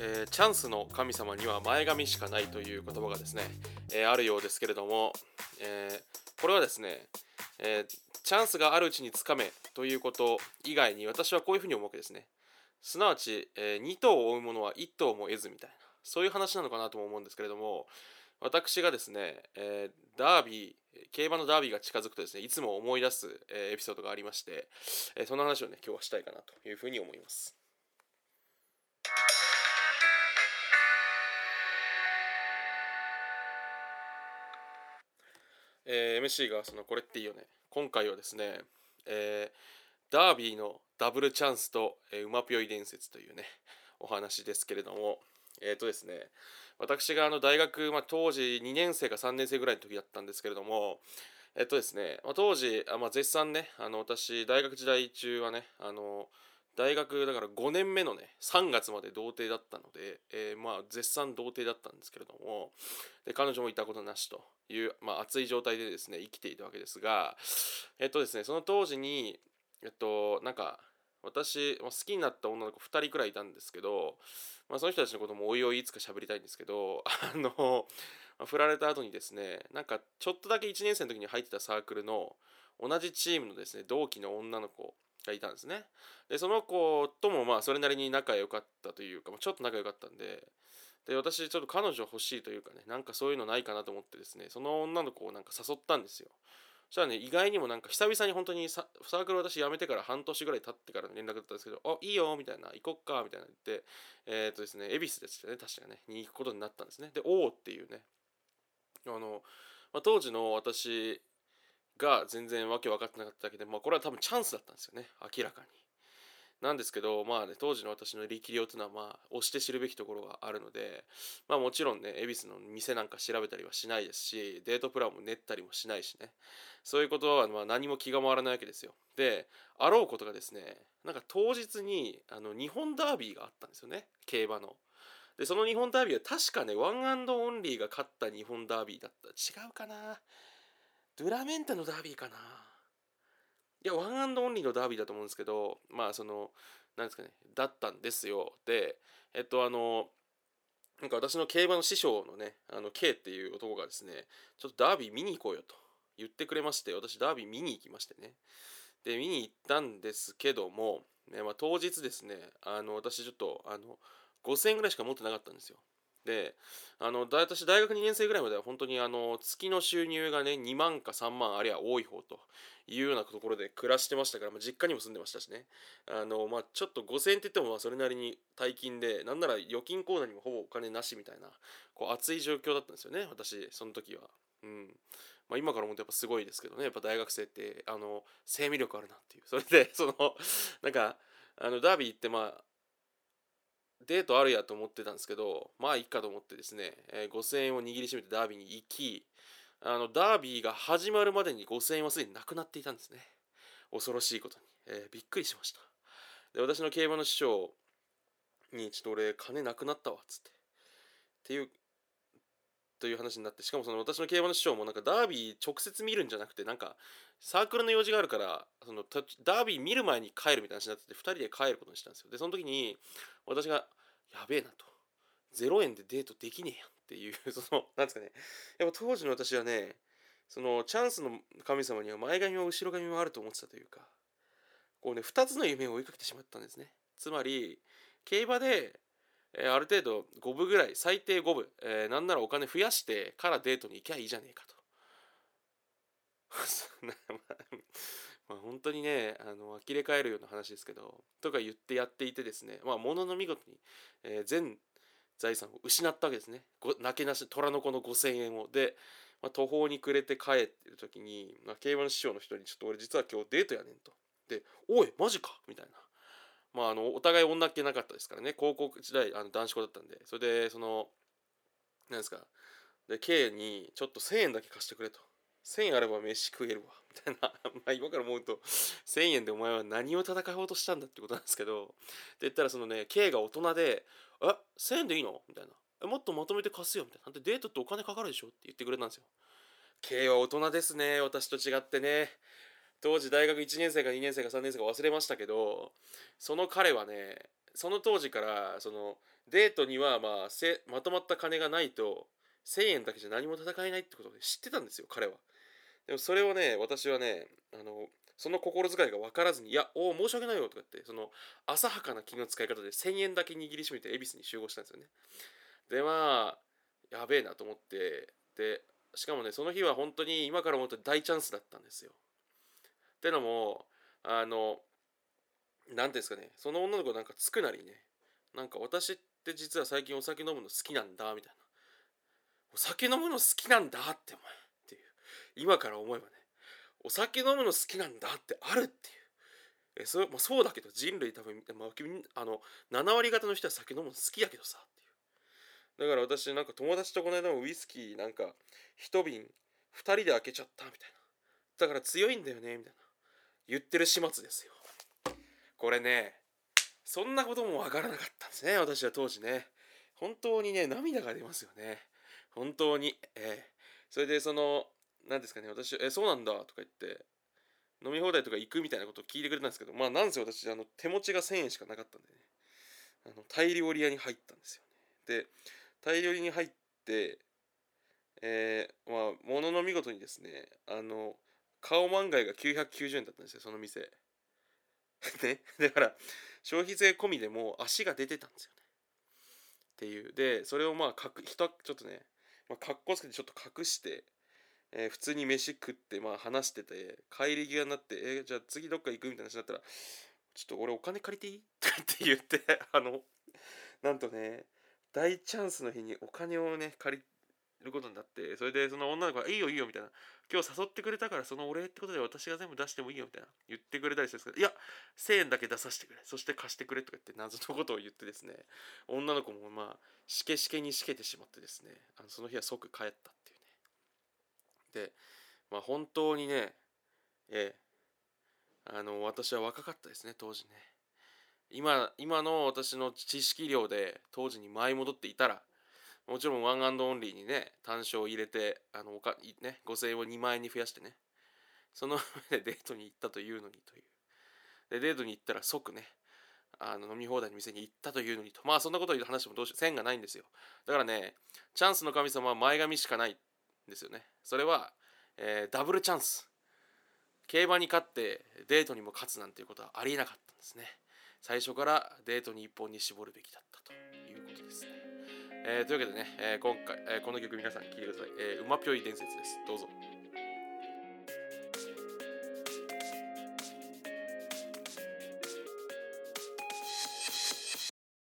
えーチャンスの神様には前髪しかないという言葉がですね、えーあるようですけれども、えーこれはですね、えチャンスがあるうちにつかめということ以外に私はこういうふうに思うわけですね。すなわち、え2頭を追う者は1頭も得ずみたいなそういう話なのかなとも思うんですけれども私がですね、えダービー競馬のダービーが近づくとですねいつも思い出す、えエピソードがありまして、えその話をね今日はしたいかなというふうに思います。えー MC がそのこれっていいよね。今回はですね、えーダービーのダブルチャンスと、えー、馬ぴょい伝説というねお話ですけれどもえっ、とですね私があの大学、まあ、当時2年生か3年生ぐらいの時だったんですけれどもえっとですね、まあ、当時あ、まあ、絶賛ねあの私大学時代中はねあの大学だから5年目のね3月まで童貞だったので、えーまあ絶賛童貞だったんですけれどもで彼女もいたことなしという、まあ、熱い状態でですね生きていたわけですがえっとですねその当時にえっとなんか私ま好きになった女の子2人くらいいたんですけど、まあ、その人たちのこともおいおいいつか喋りたいんですけど あのま振られた後にですねなんかちょっとだけ1年生の時に入ってたサークルの同じチームのですね同期の女の子がいたんですね。でその子ともまあそれなりに仲良かったというか、ちょっと仲良かったんでで私ちょっと彼女欲しいというかねなんかそういうのないかなと思ってですねその女の子をなんか誘ったんですよ。そしたらね意外にもなんか久々に本当にサークル私辞めてから半年ぐらい経ってからの連絡だったんですけど「あいいよ」みたいな「行こっか」みたいな言ってえっ、とですね恵比寿ですよね確かねに行くことになったんですね。で「おお」っていうね。あの、まあ、当時の私が全然わけ分かってなかっただけで、まあ、これは多分チャンスだったんですよね。明らかに。なんですけどまあね当時の私の力量というのはまあ押して知るべきところがあるのでまあもちろんね恵比寿の店なんか調べたりはしないですしデートプランも練ったりもしないしね。そういうことはまあ何も気が回らないわけですよ。であろうことがですねなんか当日にあの日本ダービーがあったんですよね。競馬の。でその日本ダービーは確かねワンオンリーが勝った日本ダービーだった。違うかな。ドゥラメンテのダービーかな。いやワンアンドオンリーのダービーだと思うんですけどまあそのなんですかねだったんですよ。でえっとあのなんか私の競馬の師匠のねあの K っていう男がですねちょっとダービー見に行こうよと言ってくれまして私ダービー見に行きましてね。で見に行ったんですけども、ねまあ、当日ですねあの私ちょっとあの5000円ぐらいしか持ってなかったんですよ。あのだ私大学2年生ぐらいまでは本当にあの月の収入がね2万か3万ありゃ多い方というようなところで暮らしてましたから、まあ、実家にも住んでましたしね。あの、まあ、ちょっと5000円って言ってもまあそれなりに大金でなんなら預金口座にもほぼお金なしみたいなこう熱い状況だったんですよね私その時は。うん。まあ、今から思うとやっぱすごいですけどねやっぱ大学生ってあの生命力あるなっていう。それでそのなんかあのダービーってまあデートあるやと思ってたんですけどまあいいかと思ってですね、えー5000円を握りしめてダービーに行きあのダービーが始まるまでに5000円はすでになくなっていたんですね。恐ろしいことに、えーびっくりしました。で私の競馬の師匠にちょっと俺金なくなったわっつって。っていうという話になってしかもその私の競馬の師匠もなんかダービー直接見るんじゃなくてなんかサークルの用事があるからそのダービー見る前に帰るみたいな話になってて2人で帰ることにしたんですよ。でその時に私がやべえなと。0円でデートできねえやんっていう そのなんですかね。やっぱ当時の私はねそのチャンスの神様には前髪も後ろ髪もあると思ってたというかこうね2つの夢を追いかけてしまったんですね。つまり競馬でえーある程度5分ぐらい最低5分、えーなんならお金増やしてからデートに行きゃいいじゃねえかと。まあまあ本当にねあの呆れ返るような話ですけどとか言ってやっていてですねまあものの見事に、えー全財産を失ったわけですね。ごなけなし虎の子の5,000円を。で、まあ、途方に暮れて帰ってる時に、まあ、競馬の師匠の人にちょっと俺実は今日デートやねんと。で「おいマジか」みたいな。まああのお互い女っ気なかったですからね。高校時代あの男子校だったんで。それでそのなんですか。で K にちょっと1000円だけ貸してくれと。1000円あれば飯食えるわ。みたいな。ま今から思うと1000円でお前は何を戦おうとしたんだってことなんですけど。って言ったらそのね K が大人で「え？1000円でいいの?」みたいなえ「もっとまとめて貸すよ」みたいな「だってデートってお金かかるでしょ?」って言ってくれたんですよ K は大人ですね私と違ってね。当時大学1年生か2年生か3年生か忘れましたけどその彼はねその当時からそのデートにはまあせまとまった金がないと1000円だけじゃ何も戦えないってことで知ってたんですよ彼は。でもそれをね私はねあのその心遣いが分からずに「いやおお申し訳ないよ」とか言ってその浅はかな気の使い方で1000円だけ握りしめて恵比寿に集合したんですよね。でまあやべえなと思ってでしかもねその日は本当に今から思うと大チャンスだったんですよ。ってのもあの何ていうんですかねその女の子なんかつくなりねなんか私って実は最近お酒飲むの好きなんだみたいな。お酒飲むの好きなんだってお前っていう。今から思えばねお酒飲むの好きなんだってあるっていう。えそ,、まあ、そうだけど人類多分、まあ、あの7割方の人は酒飲むの好きやけどさっていう。だから私なんか友達とこの間もウイスキーなんか一瓶2人で開けちゃったみたいな。だから強いんだよねみたいな。言ってる始末ですよ。これねそんなこともわからなかったんですね私は当時ね。本当にね涙が出ますよね。本当に。えー、それでその何ですかね私えそうなんだとか言って飲み放題とか行くみたいなことを聞いてくれたんですけどまあなんせ私あの手持ちが1000円しかなかったんでね。あのタイ料理屋に入ったんですよね。でタイ料理に入ってえー、まあものの見事にですねあの顔漫画が990円だったんですよその店。ね。だから消費税込みでも足が出てたんですよね。っていう。でそれをまあかく人ちょっとね、まあ、かっこつけてちょっと隠してえー、普通に飯食ってまあ話してて帰り際になって「えー、じゃあ次どっか行く?」みたいな話になったら「ちょっと俺お金借りていい? 」とかって言ってあのなんとね大チャンスの日にお金をね借りることになってそれでその女の子が「いいよいいよ」みたいな「今日誘ってくれたからそのお礼ってことで私が全部出してもいいよ」みたいな。言ってくれたりするんですけど「いや1000円だけ出させてくれそして貸してくれ」とか言って謎のことを言ってですね女の子もまあしけしけにしけてしまってですねあのその日は即帰ったっていうね。でまあ本当にねええあの私は若かったですね当時ね。今今の私の知識量で当時に舞い戻っていたらもちろんワンアンドオンリーにね単勝を入れてあのおか、ね、5000円を2万円に増やしてね。その上でデートに行ったというのにという。でデートに行ったら即ねあの飲み放題の店に行ったというのにと。まあそんなことを言う話もどうし線がないんですよ。だからねチャンスの神様は前髪しかないんですよね。それは、えー、ダブルチャンス。競馬に勝ってデートにも勝つなんていうことはありえなかったんですね。最初からデートに一本に絞るべきだったということですね、えー、というわけでね、えー、今回、えー、この曲皆さん聴いてください、えー、馬ぴょい伝説です。どうぞ。